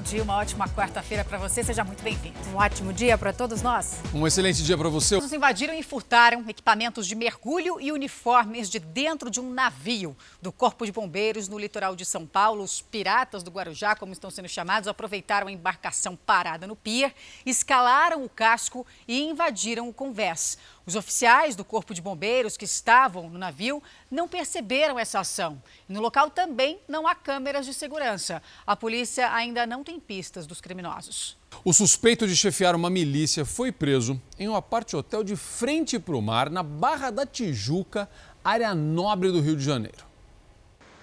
bom dia, uma ótima quarta-feira para você. Seja muito bem-vindo. Um ótimo dia para todos nós. Um excelente dia para você. Os invadiram e furtaram equipamentos de mergulho e uniformes de dentro de um navio do Corpo de Bombeiros no litoral de São Paulo. Os piratas do Guarujá, como estão sendo chamados, aproveitaram a embarcação parada no pier, escalaram o casco e invadiram o convés. Os oficiais do Corpo de Bombeiros que estavam no navio não perceberam essa ação. E no local também não há câmeras de segurança. A polícia ainda não tem pistas dos criminosos. O suspeito de chefiar uma milícia foi preso em um aparte-hotel de frente para o mar, na Barra da Tijuca, área nobre do Rio de Janeiro.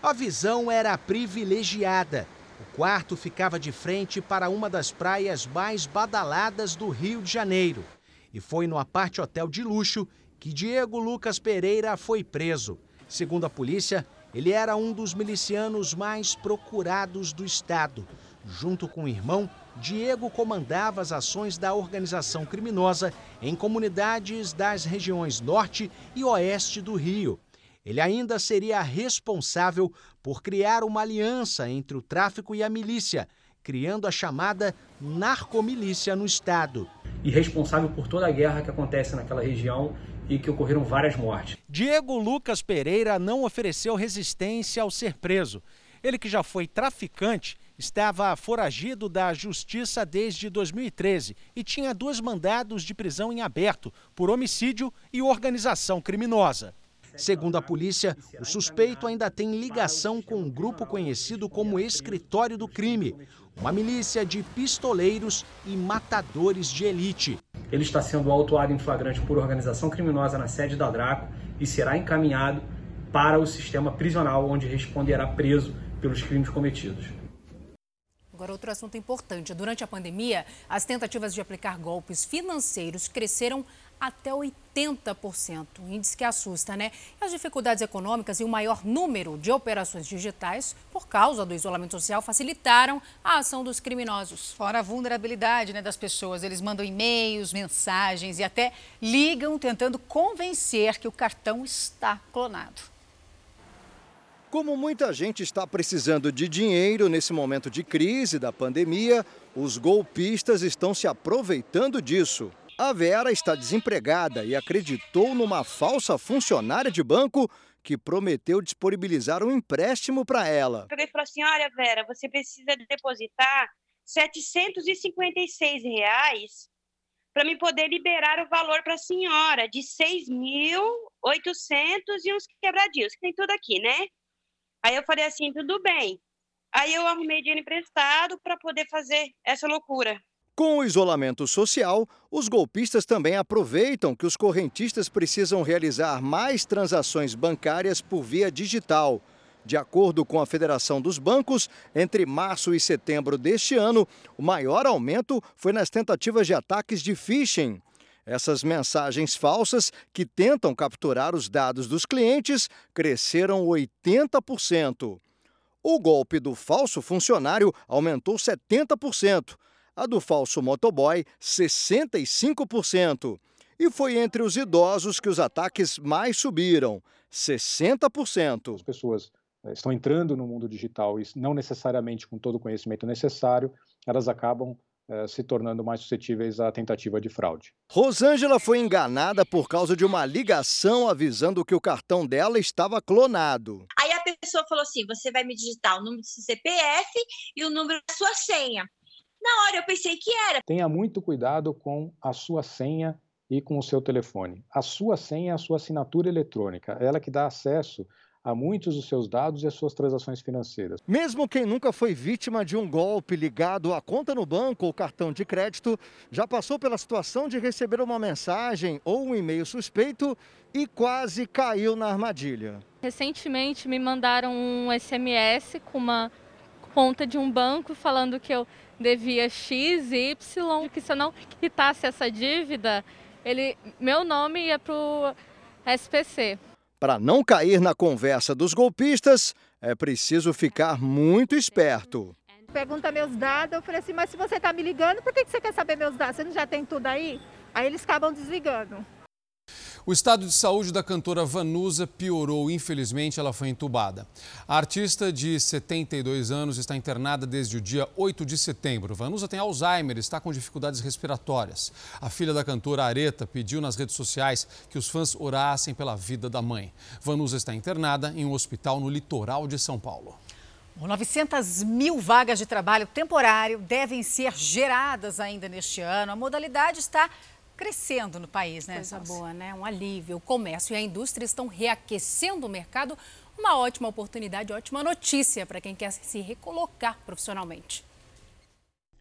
A visão era privilegiada. O quarto ficava de frente para uma das praias mais badaladas do Rio de Janeiro. E foi no aparte hotel de luxo que Diego Lucas Pereira foi preso. Segundo a polícia, ele era um dos milicianos mais procurados do estado. Junto com o irmão, Diego comandava as ações da organização criminosa em comunidades das regiões norte e oeste do Rio. Ele ainda seria responsável por criar uma aliança entre o tráfico e a milícia, criando a chamada narcomilícia no estado. E responsável por toda a guerra que acontece naquela região e que ocorreram várias mortes. Diego Lucas Pereira não ofereceu resistência ao ser preso. Ele que já foi traficante estava foragido da justiça desde 2013 e tinha dois mandados de prisão em aberto por homicídio e organização criminosa. Segundo a polícia, o suspeito ainda tem ligação com um grupo conhecido como Escritório do Crime, uma milícia de pistoleiros e matadores de elite. Ele está sendo autuado em flagrante por organização criminosa na sede da Draco e será encaminhado para o sistema prisional, onde responderá preso pelos crimes cometidos. Agora, outro assunto importante. Durante a pandemia, as tentativas de aplicar golpes financeiros cresceram até 80%. Um índice que assusta, né? E as dificuldades econômicas e o maior número de operações digitais, por causa do isolamento social, facilitaram a ação dos criminosos. Fora a vulnerabilidade né, das pessoas. Eles mandam e-mails, mensagens e até ligam tentando convencer que o cartão está clonado. Como muita gente está precisando de dinheiro nesse momento de crise da pandemia, os golpistas estão se aproveitando disso. A Vera está desempregada e acreditou numa falsa funcionária de banco que prometeu disponibilizar um empréstimo para ela. Eu peguei e falei assim: olha, Vera, você precisa depositar 756 reais para me poder liberar o valor para a senhora de 6.800 e uns quebradios, que tem tudo aqui, né? Aí eu falei assim: tudo bem. Aí eu arrumei dinheiro emprestado para poder fazer essa loucura. Com o isolamento social, os golpistas também aproveitam que os correntistas precisam realizar mais transações bancárias por via digital. De acordo com a Federação dos Bancos, entre março e setembro deste ano, o maior aumento foi nas tentativas de ataques de phishing. Essas mensagens falsas, que tentam capturar os dados dos clientes, cresceram 80%. O golpe do falso funcionário aumentou 70% a do falso motoboy, 65%. E foi entre os idosos que os ataques mais subiram, 60%. As pessoas eh, estão entrando no mundo digital e não necessariamente com todo o conhecimento necessário, elas acabam eh, se tornando mais suscetíveis à tentativa de fraude. Rosângela foi enganada por causa de uma ligação avisando que o cartão dela estava clonado. Aí a pessoa falou assim: você vai me digitar o número do seu CPF e o número da sua senha. Na hora eu pensei que era. Tenha muito cuidado com a sua senha e com o seu telefone. A sua senha é a sua assinatura eletrônica, ela que dá acesso a muitos dos seus dados e as suas transações financeiras. Mesmo quem nunca foi vítima de um golpe ligado à conta no banco ou cartão de crédito, já passou pela situação de receber uma mensagem ou um e-mail suspeito e quase caiu na armadilha. Recentemente me mandaram um SMS com uma conta de um banco falando que eu devia X, Y, que se eu não quitasse essa dívida, ele, meu nome ia para o SPC. Para não cair na conversa dos golpistas, é preciso ficar muito esperto. Pergunta meus dados, eu falei assim, mas se você está me ligando, por que você quer saber meus dados? Você não já tem tudo aí? Aí eles acabam desligando. O estado de saúde da cantora Vanusa piorou. Infelizmente, ela foi entubada. A artista de 72 anos está internada desde o dia 8 de setembro. Vanusa tem Alzheimer e está com dificuldades respiratórias. A filha da cantora Areta pediu nas redes sociais que os fãs orassem pela vida da mãe. Vanusa está internada em um hospital no litoral de São Paulo. 900 mil vagas de trabalho temporário devem ser geradas ainda neste ano. A modalidade está crescendo no país, né? Coisa boa, né? Um alívio. O comércio e a indústria estão reaquecendo o mercado. Uma ótima oportunidade, ótima notícia para quem quer se recolocar profissionalmente.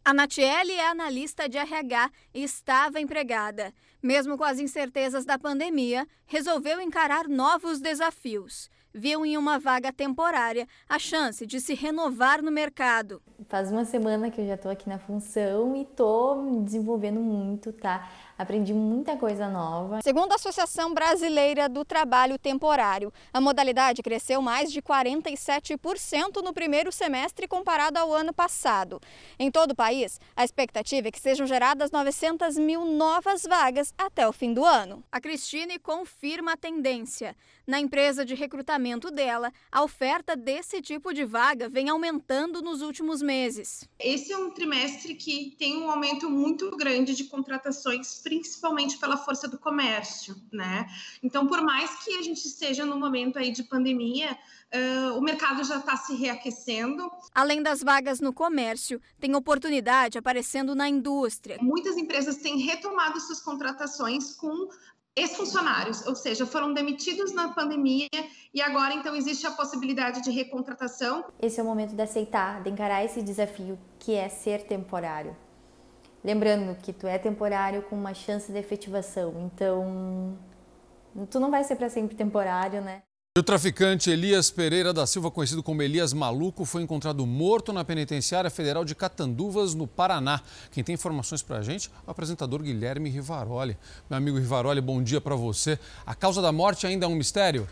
A Natiele é analista de RH e estava empregada. Mesmo com as incertezas da pandemia, resolveu encarar novos desafios viu em uma vaga temporária a chance de se renovar no mercado. Faz uma semana que eu já estou aqui na função e estou me desenvolvendo muito, tá? aprendi muita coisa nova. Segundo a Associação Brasileira do Trabalho Temporário, a modalidade cresceu mais de 47% no primeiro semestre comparado ao ano passado. Em todo o país, a expectativa é que sejam geradas 900 mil novas vagas até o fim do ano. A Cristine confirma a tendência. Na empresa de recrutamento dela, a oferta desse tipo de vaga vem aumentando nos últimos meses. Esse é um trimestre que tem um aumento muito grande de contratações principalmente pela força do comércio, né? Então, por mais que a gente esteja no momento aí de pandemia, uh, o mercado já está se reaquecendo. Além das vagas no comércio, tem oportunidade aparecendo na indústria. Muitas empresas têm retomado suas contratações com ex-funcionários, ou seja, foram demitidos na pandemia e agora então existe a possibilidade de recontratação. Esse é o momento de aceitar, de encarar esse desafio que é ser temporário. Lembrando que tu é temporário com uma chance de efetivação, então tu não vai ser para sempre temporário, né? O traficante Elias Pereira da Silva, conhecido como Elias Maluco, foi encontrado morto na penitenciária federal de Catanduvas, no Paraná. Quem tem informações para a gente é o apresentador Guilherme Rivaroli. Meu amigo Rivaroli, bom dia para você. A causa da morte ainda é um mistério?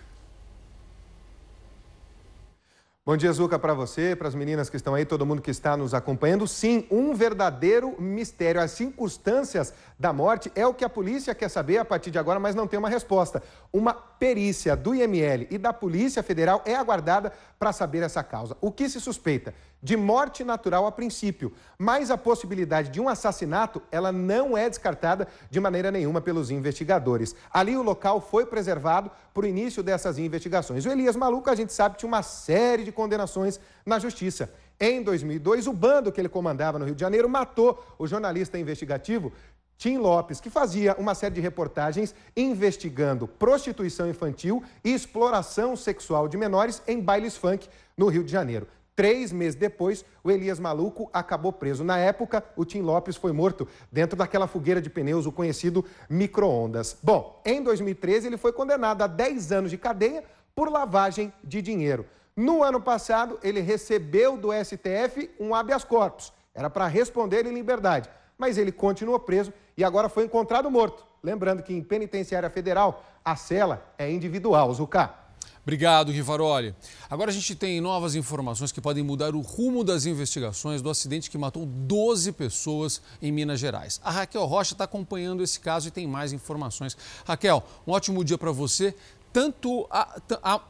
Bom dia, Zuca, para você, para as meninas que estão aí, todo mundo que está nos acompanhando. Sim, um verdadeiro mistério. As circunstâncias da morte é o que a polícia quer saber a partir de agora, mas não tem uma resposta. Uma perícia do IML e da Polícia Federal é aguardada para saber essa causa. O que se suspeita? De morte natural a princípio, mas a possibilidade de um assassinato, ela não é descartada de maneira nenhuma pelos investigadores. Ali o local foi preservado para o início dessas investigações. O Elias Maluco, a gente sabe, tinha uma série de condenações na justiça. Em 2002, o bando que ele comandava no Rio de Janeiro matou o jornalista investigativo Tim Lopes, que fazia uma série de reportagens investigando prostituição infantil e exploração sexual de menores em bailes funk no Rio de Janeiro. Três meses depois, o Elias Maluco acabou preso. Na época, o Tim Lopes foi morto dentro daquela fogueira de pneus, o conhecido micro-ondas. Bom, em 2013, ele foi condenado a 10 anos de cadeia por lavagem de dinheiro. No ano passado, ele recebeu do STF um habeas corpus. Era para responder em liberdade, mas ele continuou preso e agora foi encontrado morto. Lembrando que em penitenciária federal, a cela é individual, Zucá. Obrigado, Rivaroli. Agora a gente tem novas informações que podem mudar o rumo das investigações do acidente que matou 12 pessoas em Minas Gerais. A Raquel Rocha está acompanhando esse caso e tem mais informações. Raquel, um ótimo dia para você. Tanto a, a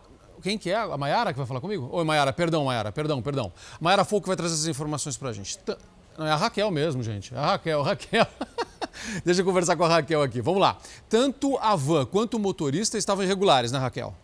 quem que é? A Maiara que vai falar comigo? Oi, Maiara, perdão, Maiara, perdão, perdão. Maiara Foco vai trazer essas informações para a gente. Não, é a Raquel mesmo, gente. É a Raquel, Raquel. Deixa eu conversar com a Raquel aqui. Vamos lá. Tanto a van quanto o motorista estavam irregulares, né, Raquel?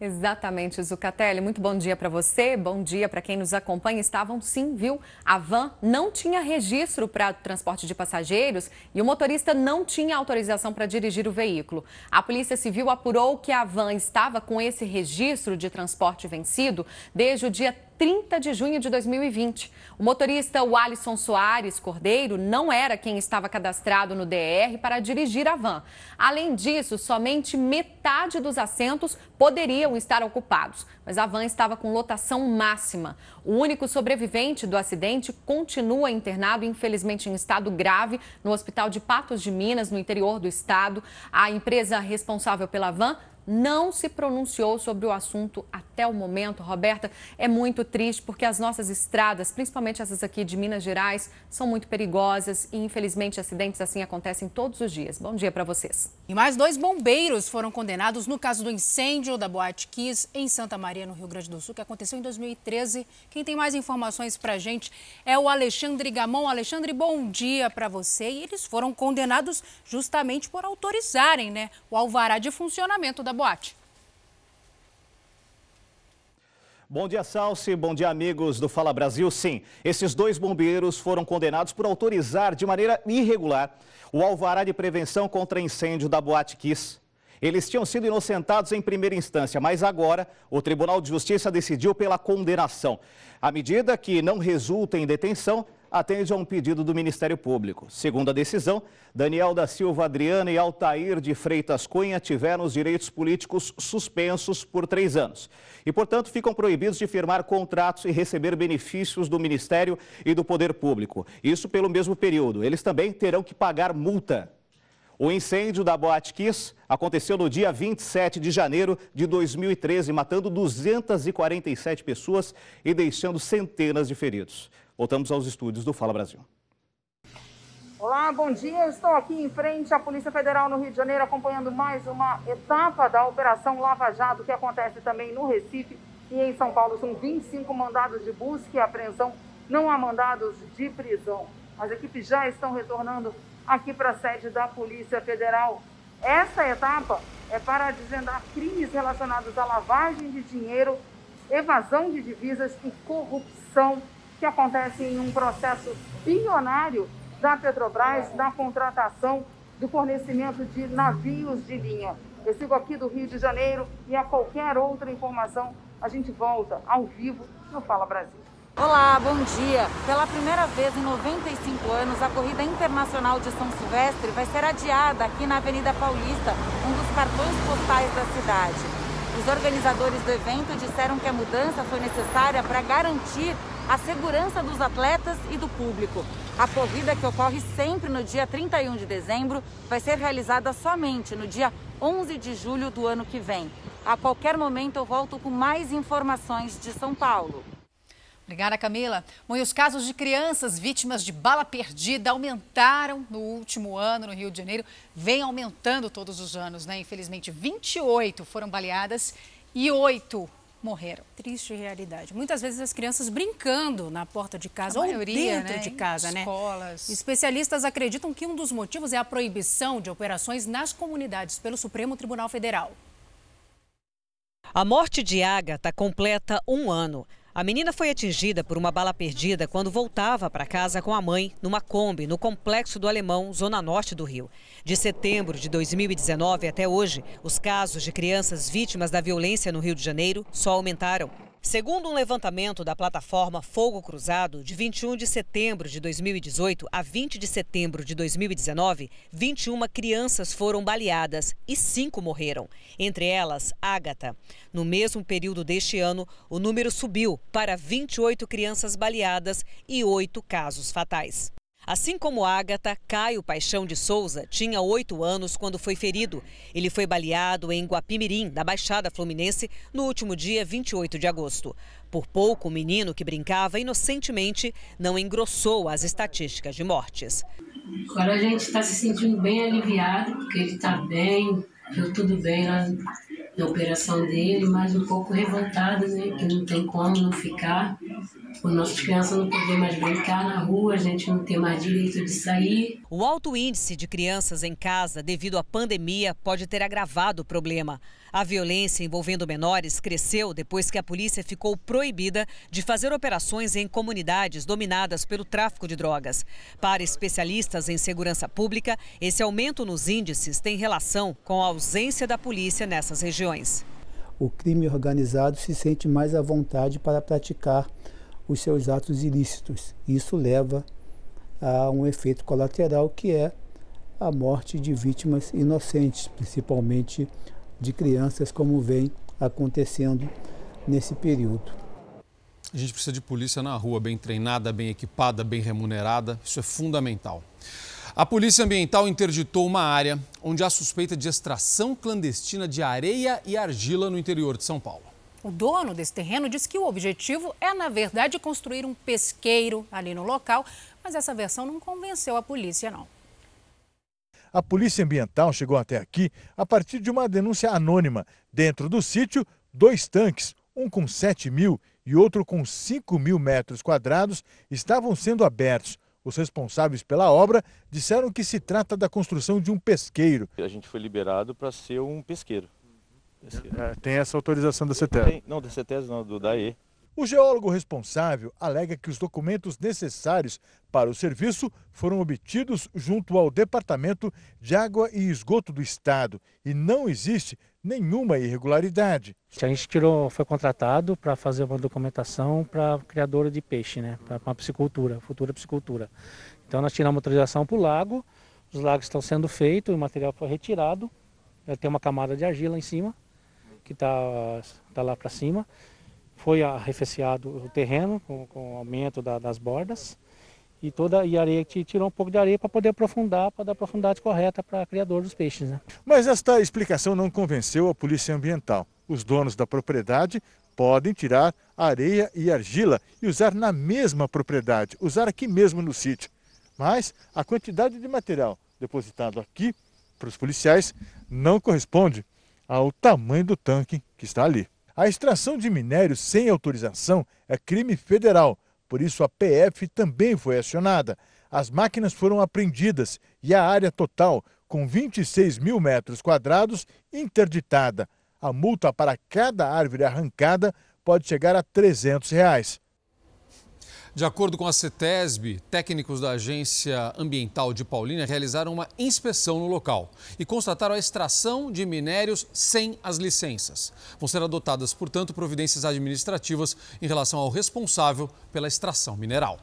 Exatamente, Zucatelli. Muito bom dia para você, bom dia para quem nos acompanha. Estavam sim, viu? A van não tinha registro para transporte de passageiros e o motorista não tinha autorização para dirigir o veículo. A Polícia Civil apurou que a van estava com esse registro de transporte vencido desde o dia 30 de junho de 2020. O motorista Alisson Soares Cordeiro não era quem estava cadastrado no DR para dirigir a van. Além disso, somente metade dos assentos poderiam estar ocupados, mas a van estava com lotação máxima. O único sobrevivente do acidente continua internado, infelizmente em estado grave, no Hospital de Patos de Minas, no interior do estado. A empresa responsável pela van não se pronunciou sobre o assunto até o momento. Roberta, é muito triste porque as nossas estradas, principalmente essas aqui de Minas Gerais, são muito perigosas e, infelizmente, acidentes assim acontecem todos os dias. Bom dia para vocês. E mais dois bombeiros foram condenados no caso do incêndio da Boate Kiss em Santa Maria, no Rio Grande do Sul, que aconteceu em 2013. Quem tem mais informações para a gente é o Alexandre Gamon. Alexandre, bom dia para você. E eles foram condenados justamente por autorizarem né, o alvará de funcionamento da boate. Bom dia, Salsi. Bom dia, amigos do Fala Brasil. Sim, esses dois bombeiros foram condenados por autorizar de maneira irregular o alvará de prevenção contra incêndio da Boate Kiss. Eles tinham sido inocentados em primeira instância, mas agora o Tribunal de Justiça decidiu pela condenação. A medida, que não resulta em detenção, atende a um pedido do Ministério Público. Segundo a decisão, Daniel da Silva Adriana e Altair de Freitas Cunha tiveram os direitos políticos suspensos por três anos. E, portanto, ficam proibidos de firmar contratos e receber benefícios do Ministério e do Poder Público. Isso pelo mesmo período. Eles também terão que pagar multa. O incêndio da Boate Kiss aconteceu no dia 27 de janeiro de 2013, matando 247 pessoas e deixando centenas de feridos. Voltamos aos estúdios do Fala Brasil. Olá, bom dia. Estou aqui em frente à Polícia Federal no Rio de Janeiro, acompanhando mais uma etapa da Operação Lava Jato, que acontece também no Recife e em São Paulo. São 25 mandados de busca e apreensão, não há mandados de prisão. As equipes já estão retornando aqui para a sede da Polícia Federal. Essa etapa é para desvendar crimes relacionados à lavagem de dinheiro, evasão de divisas e corrupção que acontece em um processo bilionário da Petrobras na contratação do fornecimento de navios de linha. Eu sigo aqui do Rio de Janeiro e a qualquer outra informação a gente volta ao vivo no Fala Brasil. Olá, bom dia. Pela primeira vez em 95 anos, a Corrida Internacional de São Silvestre vai ser adiada aqui na Avenida Paulista, um dos cartões postais da cidade. Os organizadores do evento disseram que a mudança foi necessária para garantir a segurança dos atletas e do público. A corrida, que ocorre sempre no dia 31 de dezembro, vai ser realizada somente no dia 11 de julho do ano que vem. A qualquer momento eu volto com mais informações de São Paulo. Obrigada, Camila. Bom, e os casos de crianças vítimas de bala perdida aumentaram no último ano no Rio de Janeiro. Vem aumentando todos os anos, né? Infelizmente, 28 foram baleadas e 8 morreram. Triste realidade. Muitas vezes as crianças brincando na porta de casa a ou maioria, dentro né? de casa, né? Escolas. Especialistas acreditam que um dos motivos é a proibição de operações nas comunidades pelo Supremo Tribunal Federal. A morte de Agatha completa um ano. A menina foi atingida por uma bala perdida quando voltava para casa com a mãe numa Kombi no Complexo do Alemão, zona norte do Rio. De setembro de 2019 até hoje, os casos de crianças vítimas da violência no Rio de Janeiro só aumentaram. Segundo um levantamento da plataforma Fogo Cruzado, de 21 de setembro de 2018 a 20 de setembro de 2019, 21 crianças foram baleadas e 5 morreram, entre elas Ágata. No mesmo período deste ano, o número subiu para 28 crianças baleadas e 8 casos fatais. Assim como Ágata, Caio Paixão de Souza tinha oito anos quando foi ferido. Ele foi baleado em Guapimirim, na Baixada Fluminense, no último dia 28 de agosto. Por pouco, o menino que brincava inocentemente não engrossou as estatísticas de mortes. Agora a gente está se sentindo bem aliviado, porque ele está bem, deu tudo bem lá na operação dele, mas um pouco revoltado, né? Que não tem como não ficar as nossas crianças não podem mais brincar na rua, a gente não tem mais direito de sair. O alto índice de crianças em casa devido à pandemia pode ter agravado o problema. A violência envolvendo menores cresceu depois que a polícia ficou proibida de fazer operações em comunidades dominadas pelo tráfico de drogas. Para especialistas em segurança pública, esse aumento nos índices tem relação com a ausência da polícia nessas regiões. O crime organizado se sente mais à vontade para praticar os seus atos ilícitos. Isso leva a um efeito colateral que é a morte de vítimas inocentes, principalmente de crianças, como vem acontecendo nesse período. A gente precisa de polícia na rua, bem treinada, bem equipada, bem remunerada. Isso é fundamental. A Polícia Ambiental interditou uma área onde há suspeita de extração clandestina de areia e argila no interior de São Paulo. O dono desse terreno disse que o objetivo é, na verdade, construir um pesqueiro ali no local, mas essa versão não convenceu a polícia, não. A Polícia Ambiental chegou até aqui a partir de uma denúncia anônima. Dentro do sítio, dois tanques, um com 7 mil e outro com 5 mil metros quadrados, estavam sendo abertos. Os responsáveis pela obra disseram que se trata da construção de um pesqueiro. A gente foi liberado para ser um pesqueiro. É, tem essa autorização da CETES? Não, da CETES não, do DAE. O geólogo responsável alega que os documentos necessários para o serviço foram obtidos junto ao Departamento de Água e Esgoto do Estado e não existe nenhuma irregularidade. A gente tirou, foi contratado para fazer uma documentação para criadora de peixe, né, para uma piscicultura, futura piscicultura. Então nós tiramos autorização para o lago, os lagos estão sendo feitos, o material foi retirado, tem uma camada de argila em cima, que está tá lá para cima. Foi arrefeciado o terreno com, com o aumento da, das bordas e toda e areia que tirou um pouco de areia para poder aprofundar, para dar profundidade correta para criador dos peixes. Né? Mas esta explicação não convenceu a Polícia Ambiental. Os donos da propriedade podem tirar areia e argila e usar na mesma propriedade, usar aqui mesmo no sítio. Mas a quantidade de material depositado aqui para os policiais não corresponde ao tamanho do tanque que está ali. A extração de minério sem autorização é crime federal, por isso a PF também foi acionada. As máquinas foram apreendidas e a área total, com 26 mil metros quadrados, interditada. A multa para cada árvore arrancada pode chegar a 300 reais. De acordo com a CETESB, técnicos da Agência Ambiental de Paulínia realizaram uma inspeção no local e constataram a extração de minérios sem as licenças. Vão ser adotadas, portanto, providências administrativas em relação ao responsável pela extração mineral.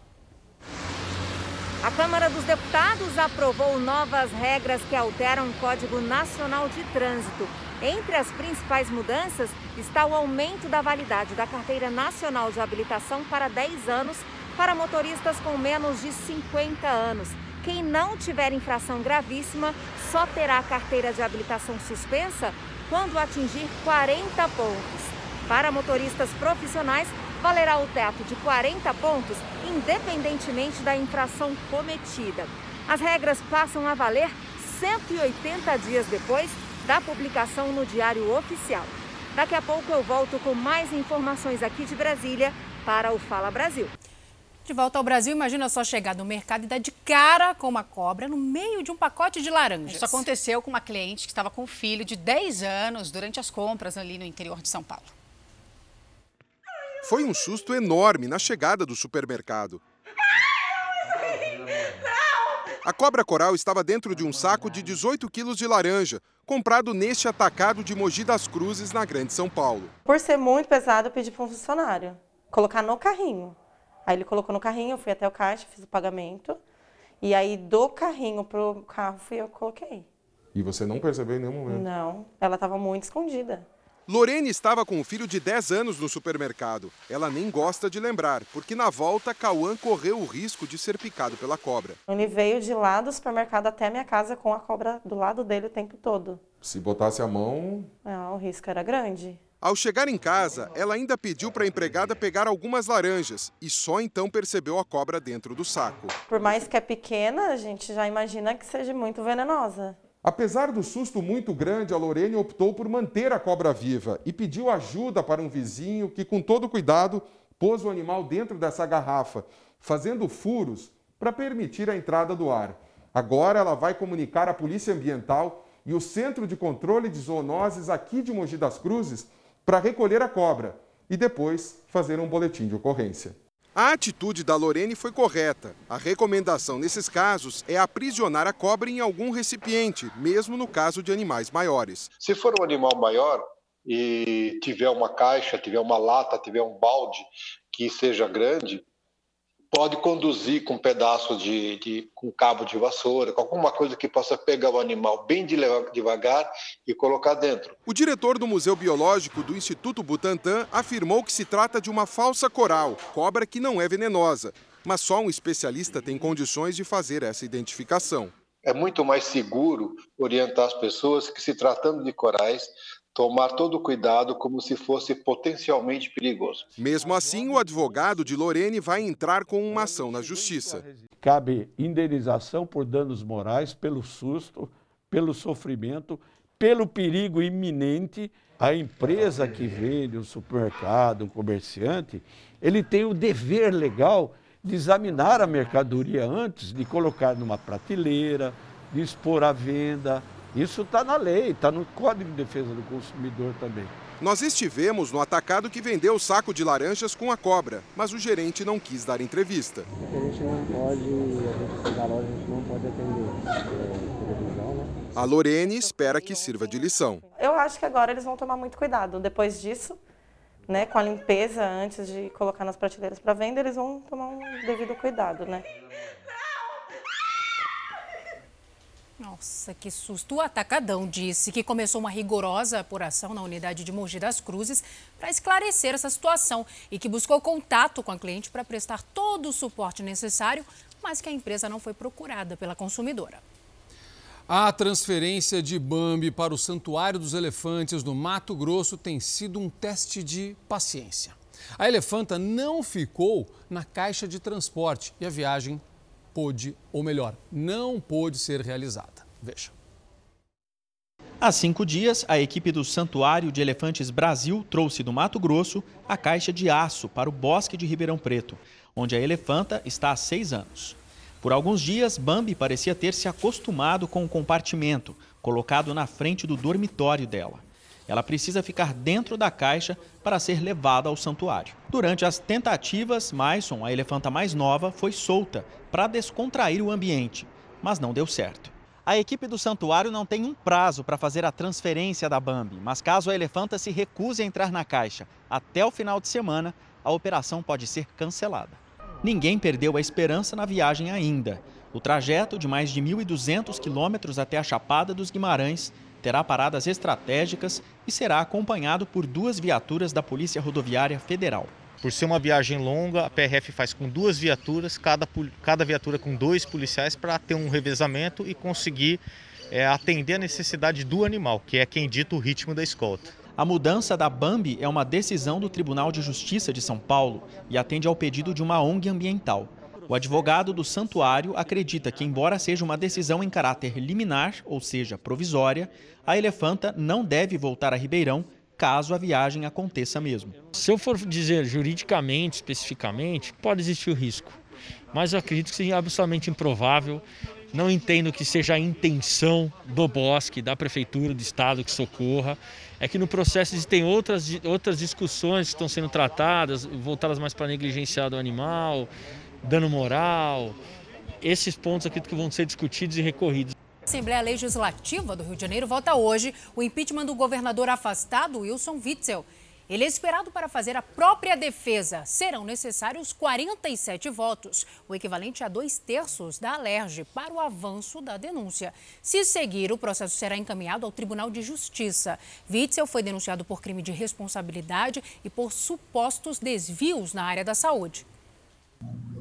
A Câmara dos Deputados aprovou novas regras que alteram o Código Nacional de Trânsito. Entre as principais mudanças está o aumento da validade da Carteira Nacional de Habilitação para 10 anos para motoristas com menos de 50 anos. Quem não tiver infração gravíssima só terá a carteira de habilitação suspensa quando atingir 40 pontos. Para motoristas profissionais, valerá o teto de 40 pontos, independentemente da infração cometida. As regras passam a valer 180 dias depois da publicação no Diário Oficial. Daqui a pouco eu volto com mais informações aqui de Brasília para o Fala Brasil. De volta ao Brasil, imagina só chegar no mercado e dar de cara com uma cobra no meio de um pacote de laranjas. Isso aconteceu com uma cliente que estava com um filho de 10 anos durante as compras ali no interior de São Paulo. Foi um susto enorme na chegada do supermercado. A cobra coral estava dentro de um saco de 18 quilos de laranja, comprado neste atacado de Mogi das Cruzes, na Grande São Paulo. Por ser muito pesado, eu pedi para um funcionário colocar no carrinho. Aí ele colocou no carrinho, eu fui até o caixa, fiz o pagamento. E aí do carrinho pro carro fui eu que coloquei. E você não percebeu em nenhum momento? Não, ela estava muito escondida. Lorene estava com um filho de 10 anos no supermercado. Ela nem gosta de lembrar, porque na volta Cauã correu o risco de ser picado pela cobra. Ele veio de lá do supermercado até minha casa com a cobra do lado dele o tempo todo. Se botasse a mão. Ah, o risco era grande. Ao chegar em casa, ela ainda pediu para a empregada pegar algumas laranjas e só então percebeu a cobra dentro do saco. Por mais que é pequena, a gente já imagina que seja muito venenosa. Apesar do susto muito grande, a Lorene optou por manter a cobra viva e pediu ajuda para um vizinho que, com todo cuidado, pôs o animal dentro dessa garrafa, fazendo furos para permitir a entrada do ar. Agora ela vai comunicar à Polícia Ambiental e o Centro de Controle de Zoonoses aqui de Mogi das Cruzes para recolher a cobra e depois fazer um boletim de ocorrência. A atitude da Lorene foi correta. A recomendação nesses casos é aprisionar a cobra em algum recipiente, mesmo no caso de animais maiores. Se for um animal maior e tiver uma caixa, tiver uma lata, tiver um balde que seja grande, pode conduzir com um pedaço de, de com cabo de vassoura, com alguma coisa que possa pegar o animal bem devagar e colocar dentro. O diretor do Museu Biológico do Instituto Butantan afirmou que se trata de uma falsa coral, cobra que não é venenosa. mas só um especialista tem condições de fazer essa identificação. É muito mais seguro orientar as pessoas que, se tratando de corais, tomar todo o cuidado como se fosse potencialmente perigoso. Mesmo assim, o advogado de Lorene vai entrar com uma ação na justiça. Cabe indenização por danos morais pelo susto, pelo sofrimento, pelo perigo iminente. A empresa que vende, o supermercado, o comerciante, ele tem o dever legal de examinar a mercadoria antes de colocar numa prateleira, de expor à venda, isso está na lei, está no Código de Defesa do Consumidor também. Nós estivemos no atacado que vendeu o saco de laranjas com a cobra, mas o gerente não quis dar entrevista. A gente não pode, a gente da loja, a gente não pode atender? A Lorene espera que sirva de lição. Eu acho que agora eles vão tomar muito cuidado. Depois disso, né, com a limpeza antes de colocar nas prateleiras para venda, eles vão tomar um devido cuidado, né? Nossa, que susto. O atacadão disse que começou uma rigorosa apuração na unidade de Mogi das Cruzes para esclarecer essa situação e que buscou contato com a cliente para prestar todo o suporte necessário, mas que a empresa não foi procurada pela consumidora. A transferência de Bambi para o Santuário dos Elefantes no Mato Grosso tem sido um teste de paciência. A elefanta não ficou na caixa de transporte e a viagem pôde, ou melhor, não pôde ser realizada. Veja. Há cinco dias, a equipe do Santuário de Elefantes Brasil trouxe do Mato Grosso a caixa de aço para o Bosque de Ribeirão Preto, onde a elefanta está há seis anos. Por alguns dias, Bambi parecia ter se acostumado com o compartimento, colocado na frente do dormitório dela. Ela precisa ficar dentro da caixa para ser levada ao santuário. Durante as tentativas, Maison, a elefanta mais nova, foi solta para descontrair o ambiente, mas não deu certo. A equipe do santuário não tem um prazo para fazer a transferência da Bambi, mas caso a elefanta se recuse a entrar na caixa até o final de semana, a operação pode ser cancelada. Ninguém perdeu a esperança na viagem ainda. O trajeto de mais de 1.200 quilômetros até a Chapada dos Guimarães terá paradas estratégicas e será acompanhado por duas viaturas da Polícia Rodoviária Federal. Por ser uma viagem longa, a PRF faz com duas viaturas, cada, cada viatura com dois policiais, para ter um revezamento e conseguir é, atender a necessidade do animal, que é quem dita o ritmo da escolta. A mudança da Bambi é uma decisão do Tribunal de Justiça de São Paulo e atende ao pedido de uma ONG ambiental. O advogado do santuário acredita que, embora seja uma decisão em caráter liminar, ou seja, provisória, a elefanta não deve voltar a Ribeirão caso a viagem aconteça mesmo. Se eu for dizer juridicamente, especificamente, pode existir o risco, mas eu acredito que seja absolutamente improvável. Não entendo que seja a intenção do bosque, da prefeitura, do estado que socorra. É que no processo existem outras, outras discussões que estão sendo tratadas, voltadas mais para negligenciar do animal, dano moral. Esses pontos aqui que vão ser discutidos e recorridos. A Assembleia Legislativa do Rio de Janeiro vota hoje o impeachment do governador afastado Wilson Witzel. Ele é esperado para fazer a própria defesa. Serão necessários 47 votos, o equivalente a dois terços da Alerj, para o avanço da denúncia. Se seguir, o processo será encaminhado ao Tribunal de Justiça. Witzel foi denunciado por crime de responsabilidade e por supostos desvios na área da saúde.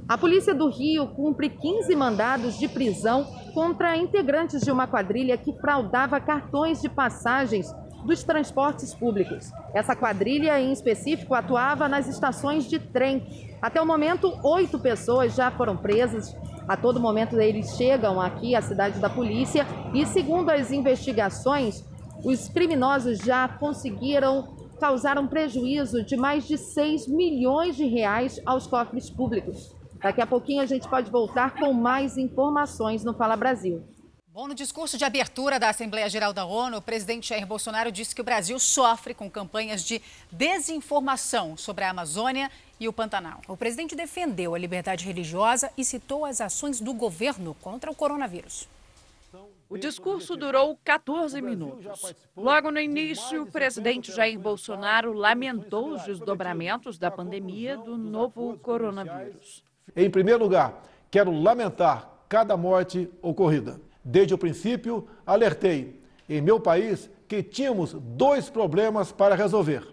A Polícia do Rio cumpre 15 mandados de prisão contra integrantes de uma quadrilha que fraudava cartões de passagens dos transportes públicos. Essa quadrilha, em específico, atuava nas estações de trem. Até o momento, oito pessoas já foram presas. A todo momento, eles chegam aqui à cidade da polícia e, segundo as investigações, os criminosos já conseguiram causar um prejuízo de mais de 6 milhões de reais aos cofres públicos. Daqui a pouquinho a gente pode voltar com mais informações no Fala Brasil. Bom, no discurso de abertura da Assembleia Geral da ONU, o presidente Jair Bolsonaro disse que o Brasil sofre com campanhas de desinformação sobre a Amazônia e o Pantanal. O presidente defendeu a liberdade religiosa e citou as ações do governo contra o coronavírus. O discurso durou 14 minutos. Logo no início, o presidente Jair Bolsonaro lamentou os desdobramentos da pandemia do novo coronavírus. Em primeiro lugar, quero lamentar cada morte ocorrida. Desde o princípio, alertei em meu país que tínhamos dois problemas para resolver: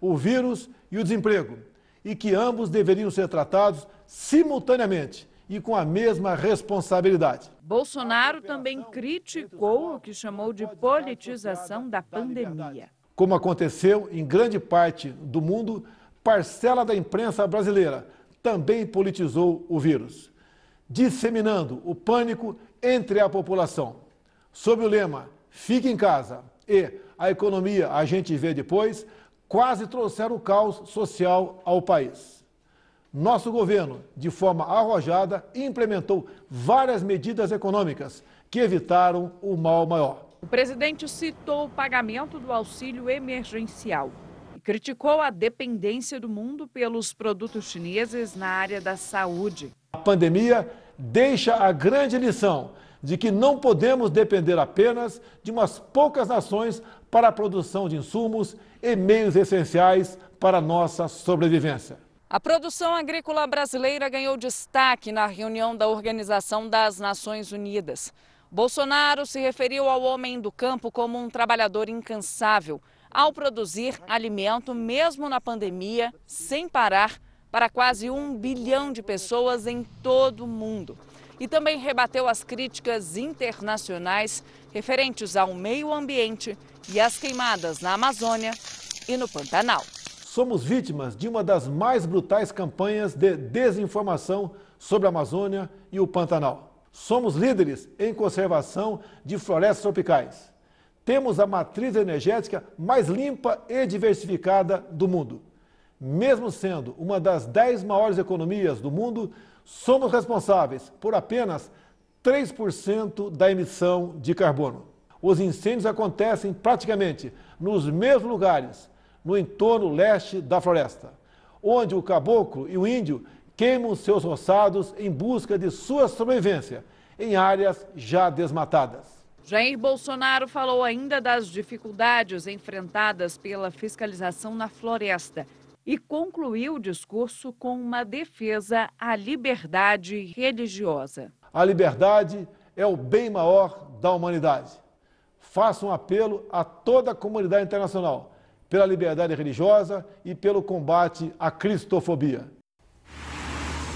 o vírus e o desemprego. e que ambos deveriam ser tratados simultaneamente e com a mesma responsabilidade. Bolsonaro também criticou o que chamou de politização da pandemia. Como aconteceu em grande parte do mundo, parcela da imprensa brasileira também politizou o vírus, disseminando o pânico entre a população. Sob o lema Fique em casa e a economia a gente vê depois, quase trouxeram o caos social ao país. Nosso governo, de forma arrojada, implementou várias medidas econômicas que evitaram o mal maior. O presidente citou o pagamento do auxílio emergencial criticou a dependência do mundo pelos produtos chineses na área da saúde. A pandemia deixa a grande lição de que não podemos depender apenas de umas poucas nações para a produção de insumos e meios essenciais para a nossa sobrevivência. A produção agrícola brasileira ganhou destaque na reunião da Organização das Nações Unidas. Bolsonaro se referiu ao homem do campo como um trabalhador incansável, ao produzir alimento mesmo na pandemia, sem parar, para quase um bilhão de pessoas em todo o mundo e também rebateu as críticas internacionais referentes ao meio ambiente e às queimadas na Amazônia e no Pantanal. Somos vítimas de uma das mais brutais campanhas de desinformação sobre a Amazônia e o Pantanal. Somos líderes em conservação de florestas tropicais. Temos a matriz energética mais limpa e diversificada do mundo. Mesmo sendo uma das dez maiores economias do mundo, somos responsáveis por apenas 3% da emissão de carbono. Os incêndios acontecem praticamente nos mesmos lugares, no entorno leste da floresta, onde o caboclo e o índio queimam seus roçados em busca de sua sobrevivência em áreas já desmatadas. Jair Bolsonaro falou ainda das dificuldades enfrentadas pela fiscalização na floresta e concluiu o discurso com uma defesa à liberdade religiosa. A liberdade é o bem maior da humanidade. Faço um apelo a toda a comunidade internacional pela liberdade religiosa e pelo combate à cristofobia.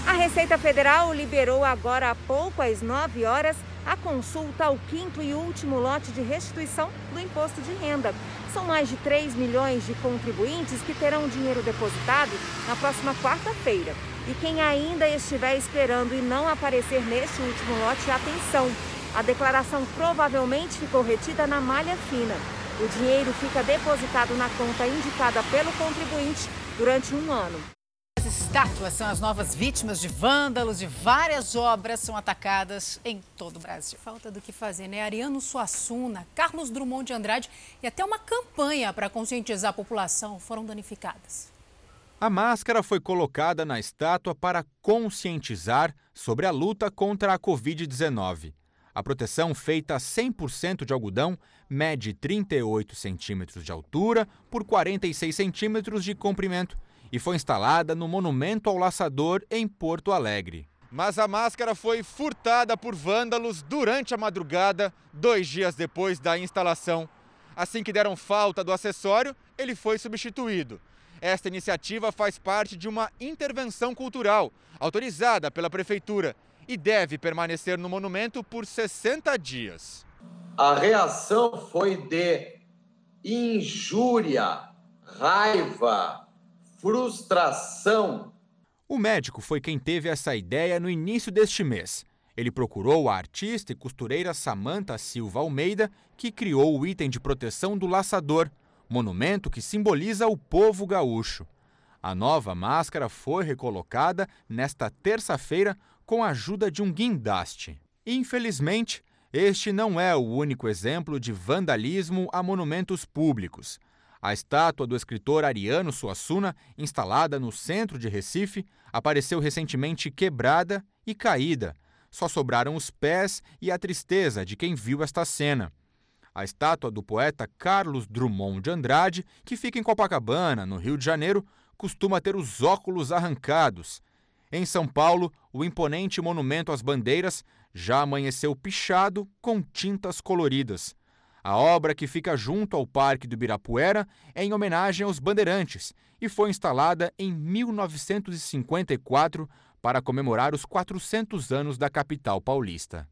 A Receita Federal liberou agora há pouco, às 9 horas, a consulta ao quinto e último lote de restituição do imposto de renda. São mais de 3 milhões de contribuintes que terão dinheiro depositado na próxima quarta-feira. E quem ainda estiver esperando e não aparecer neste último lote, atenção! A declaração provavelmente ficou retida na malha fina. O dinheiro fica depositado na conta indicada pelo contribuinte durante um ano estátuas são as novas vítimas de vândalos e várias obras são atacadas em todo o Brasil. Falta do que fazer, né? Ariano Suassuna, Carlos Drummond de Andrade e até uma campanha para conscientizar a população foram danificadas. A máscara foi colocada na estátua para conscientizar sobre a luta contra a Covid-19. A proteção feita 100% de algodão mede 38 centímetros de altura por 46 centímetros de comprimento e foi instalada no Monumento ao Laçador, em Porto Alegre. Mas a máscara foi furtada por vândalos durante a madrugada, dois dias depois da instalação. Assim que deram falta do acessório, ele foi substituído. Esta iniciativa faz parte de uma intervenção cultural autorizada pela Prefeitura e deve permanecer no monumento por 60 dias. A reação foi de injúria, raiva, frustração. O médico foi quem teve essa ideia no início deste mês. Ele procurou a artista e costureira Samantha Silva Almeida, que criou o item de proteção do laçador, monumento que simboliza o povo gaúcho. A nova máscara foi recolocada nesta terça-feira com a ajuda de um guindaste. Infelizmente, este não é o único exemplo de vandalismo a monumentos públicos. A estátua do escritor Ariano Suassuna, instalada no centro de Recife, apareceu recentemente quebrada e caída. Só sobraram os pés e a tristeza de quem viu esta cena. A estátua do poeta Carlos Drummond de Andrade, que fica em Copacabana, no Rio de Janeiro, costuma ter os óculos arrancados. Em São Paulo, o imponente monumento às bandeiras já amanheceu pichado com tintas coloridas. A obra, que fica junto ao Parque do Ibirapuera, é em homenagem aos bandeirantes e foi instalada em 1954 para comemorar os 400 anos da capital paulista.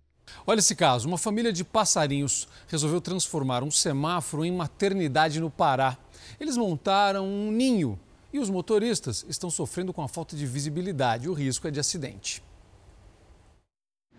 Olha esse caso: uma família de passarinhos resolveu transformar um semáforo em maternidade no Pará. Eles montaram um ninho e os motoristas estão sofrendo com a falta de visibilidade. O risco é de acidente.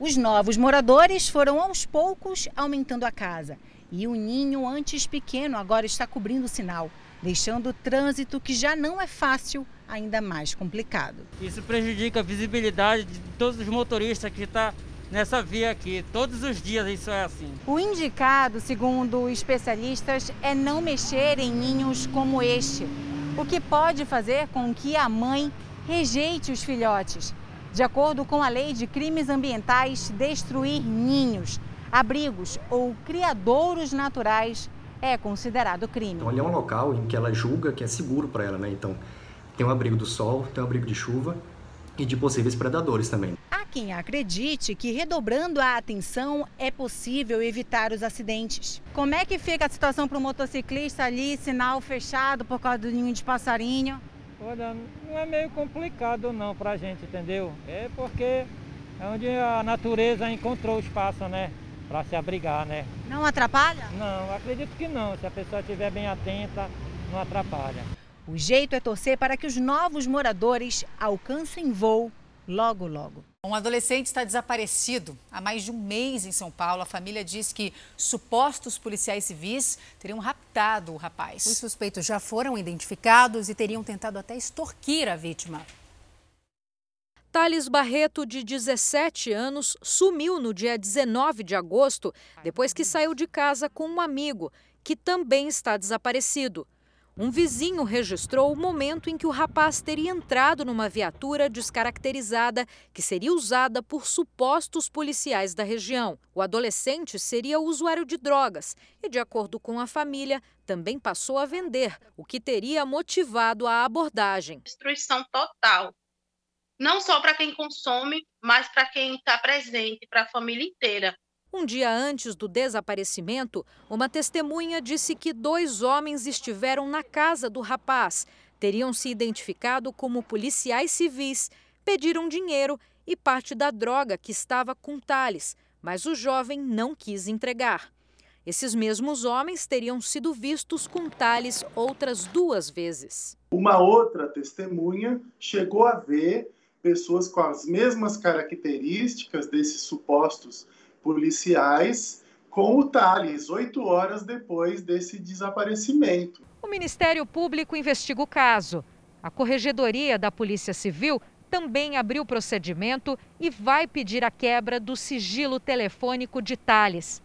Os novos moradores foram aos poucos aumentando a casa. E o ninho, antes pequeno, agora está cobrindo o sinal, deixando o trânsito, que já não é fácil, ainda mais complicado. Isso prejudica a visibilidade de todos os motoristas que estão tá nessa via aqui. Todos os dias isso é assim. O indicado, segundo especialistas, é não mexer em ninhos como este, o que pode fazer com que a mãe rejeite os filhotes. De acordo com a lei de crimes ambientais, destruir ninhos abrigos ou criadouros naturais é considerado crime. Então, ali é um local em que ela julga que é seguro para ela, né? Então, tem um abrigo do sol, tem um abrigo de chuva e de possíveis predadores também. Há quem acredite que redobrando a atenção é possível evitar os acidentes. Como é que fica a situação para o motociclista ali, sinal fechado por causa do ninho de passarinho? Olha, não é meio complicado não para a gente, entendeu? É porque é onde a natureza encontrou o espaço, né? Para se abrigar, né? Não atrapalha? Não, acredito que não. Se a pessoa estiver bem atenta, não atrapalha. O jeito é torcer para que os novos moradores alcancem voo logo, logo. Um adolescente está desaparecido há mais de um mês em São Paulo. A família diz que supostos policiais civis teriam raptado o rapaz. Os suspeitos já foram identificados e teriam tentado até extorquir a vítima. Thales Barreto, de 17 anos, sumiu no dia 19 de agosto, depois que saiu de casa com um amigo, que também está desaparecido. Um vizinho registrou o momento em que o rapaz teria entrado numa viatura descaracterizada que seria usada por supostos policiais da região. O adolescente seria usuário de drogas e, de acordo com a família, também passou a vender, o que teria motivado a abordagem. Destruição total não só para quem consome, mas para quem está presente, para a família inteira. Um dia antes do desaparecimento, uma testemunha disse que dois homens estiveram na casa do rapaz. Teriam se identificado como policiais civis, pediram dinheiro e parte da droga que estava com Thales, mas o jovem não quis entregar. Esses mesmos homens teriam sido vistos com Thales outras duas vezes. Uma outra testemunha chegou a ver pessoas com as mesmas características desses supostos policiais com o Thales, oito horas depois desse desaparecimento. O Ministério Público investiga o caso. A Corregedoria da Polícia Civil também abriu procedimento e vai pedir a quebra do sigilo telefônico de Thales.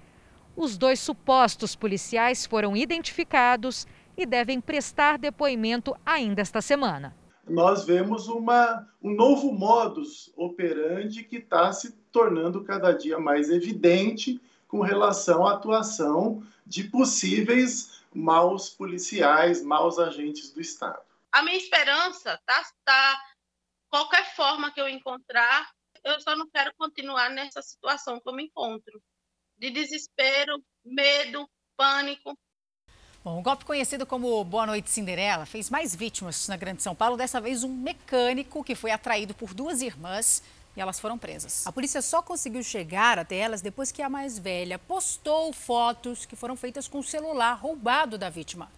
Os dois supostos policiais foram identificados e devem prestar depoimento ainda esta semana nós vemos uma, um novo modus operandi que está se tornando cada dia mais evidente com relação à atuação de possíveis maus policiais, maus agentes do Estado. A minha esperança tá, tá qualquer forma que eu encontrar, eu só não quero continuar nessa situação que eu me encontro, de desespero, medo, pânico, Bom, o golpe conhecido como Boa Noite Cinderela fez mais vítimas na Grande São Paulo. Dessa vez, um mecânico que foi atraído por duas irmãs e elas foram presas. A polícia só conseguiu chegar até elas depois que a mais velha postou fotos que foram feitas com o celular roubado da vítima.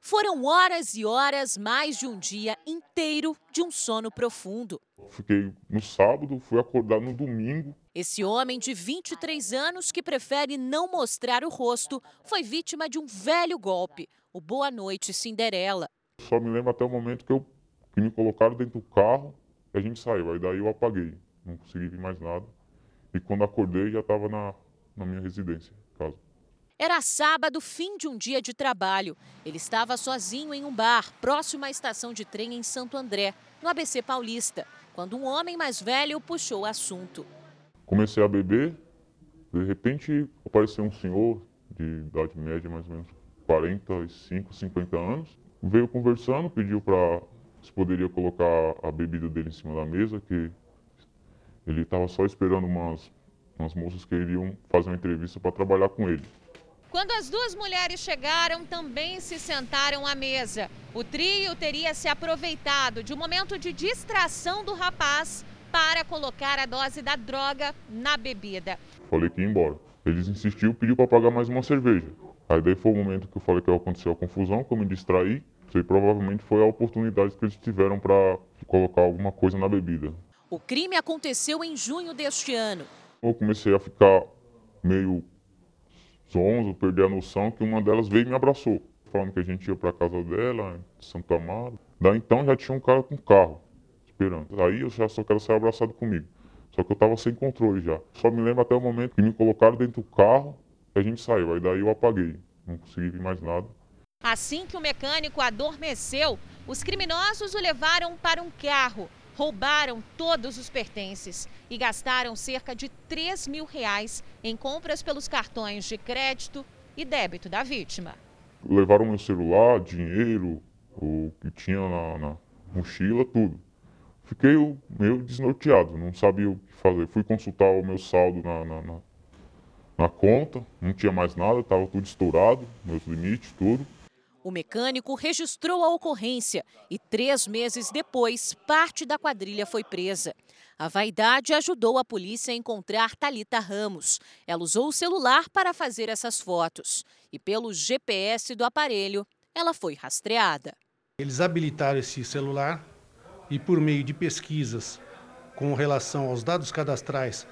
Foram horas e horas, mais de um dia inteiro de um sono profundo. Fiquei no sábado, fui acordar no domingo. Esse homem de 23 anos, que prefere não mostrar o rosto, foi vítima de um velho golpe, o Boa Noite Cinderela. Só me lembro até o momento que, eu, que me colocaram dentro do carro e a gente saiu. Aí daí eu apaguei, não consegui ver mais nada. E quando acordei já estava na, na minha residência, casa. Era sábado, fim de um dia de trabalho. Ele estava sozinho em um bar, próximo à estação de trem em Santo André, no ABC Paulista, quando um homem mais velho puxou o assunto. Comecei a beber, de repente apareceu um senhor de idade média, mais ou menos 45, 50 anos. Veio conversando, pediu para se poderia colocar a bebida dele em cima da mesa, que ele estava só esperando umas, umas moças que iriam fazer uma entrevista para trabalhar com ele. Quando as duas mulheres chegaram, também se sentaram à mesa. O trio teria se aproveitado de um momento de distração do rapaz para colocar a dose da droga na bebida. Falei que ia embora. Eles insistiu, pediu para pagar mais uma cerveja. Aí daí foi o momento que eu falei que aconteceu a confusão, que eu me distraí. Isso aí provavelmente foi a oportunidade que eles tiveram para colocar alguma coisa na bebida. O crime aconteceu em junho deste ano. Eu comecei a ficar meio zonzo, perder a noção, que uma delas veio e me abraçou, falando que a gente ia para casa dela, em Santo Amaro. Daí então já tinha um cara com carro esperando. Aí eu já só quero ser abraçado comigo. Só que eu estava sem controle já. Só me lembro até o momento que me colocaram dentro do carro e a gente saiu. Aí daí eu apaguei. Não consegui ver mais nada. Assim que o mecânico adormeceu, os criminosos o levaram para um carro, roubaram todos os pertences e gastaram cerca de 3 mil reais em compras pelos cartões de crédito e débito da vítima. Levaram meu celular, dinheiro, o que tinha na, na mochila, tudo. Fiquei meio desnorteado, não sabia o que fazer. Fui consultar o meu saldo na, na, na, na conta, não tinha mais nada, estava tudo estourado, meus limites, tudo. O mecânico registrou a ocorrência e, três meses depois, parte da quadrilha foi presa. A vaidade ajudou a polícia a encontrar Talita Ramos. Ela usou o celular para fazer essas fotos e, pelo GPS do aparelho, ela foi rastreada. Eles habilitaram esse celular e, por meio de pesquisas com relação aos dados cadastrais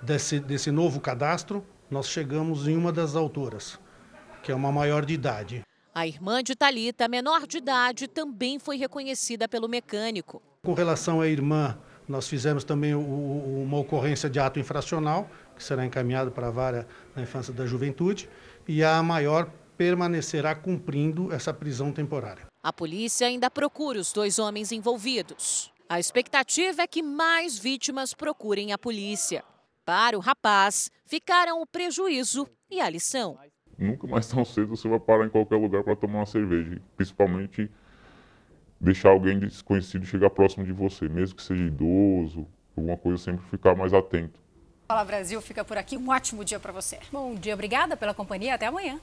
desse, desse novo cadastro, nós chegamos em uma das autoras, que é uma maior de idade. A irmã de Talita, menor de idade, também foi reconhecida pelo mecânico. Com relação à irmã, nós fizemos também uma ocorrência de ato infracional, que será encaminhado para a vara da infância e da juventude, e a maior permanecerá cumprindo essa prisão temporária. A polícia ainda procura os dois homens envolvidos. A expectativa é que mais vítimas procurem a polícia. Para o rapaz, ficaram o prejuízo e a lição nunca mais tão cedo você vai parar em qualquer lugar para tomar uma cerveja. Principalmente deixar alguém desconhecido chegar próximo de você, mesmo que seja idoso, alguma coisa, sempre ficar mais atento. Fala Brasil fica por aqui. Um ótimo dia para você. Bom dia, obrigada pela companhia. Até amanhã.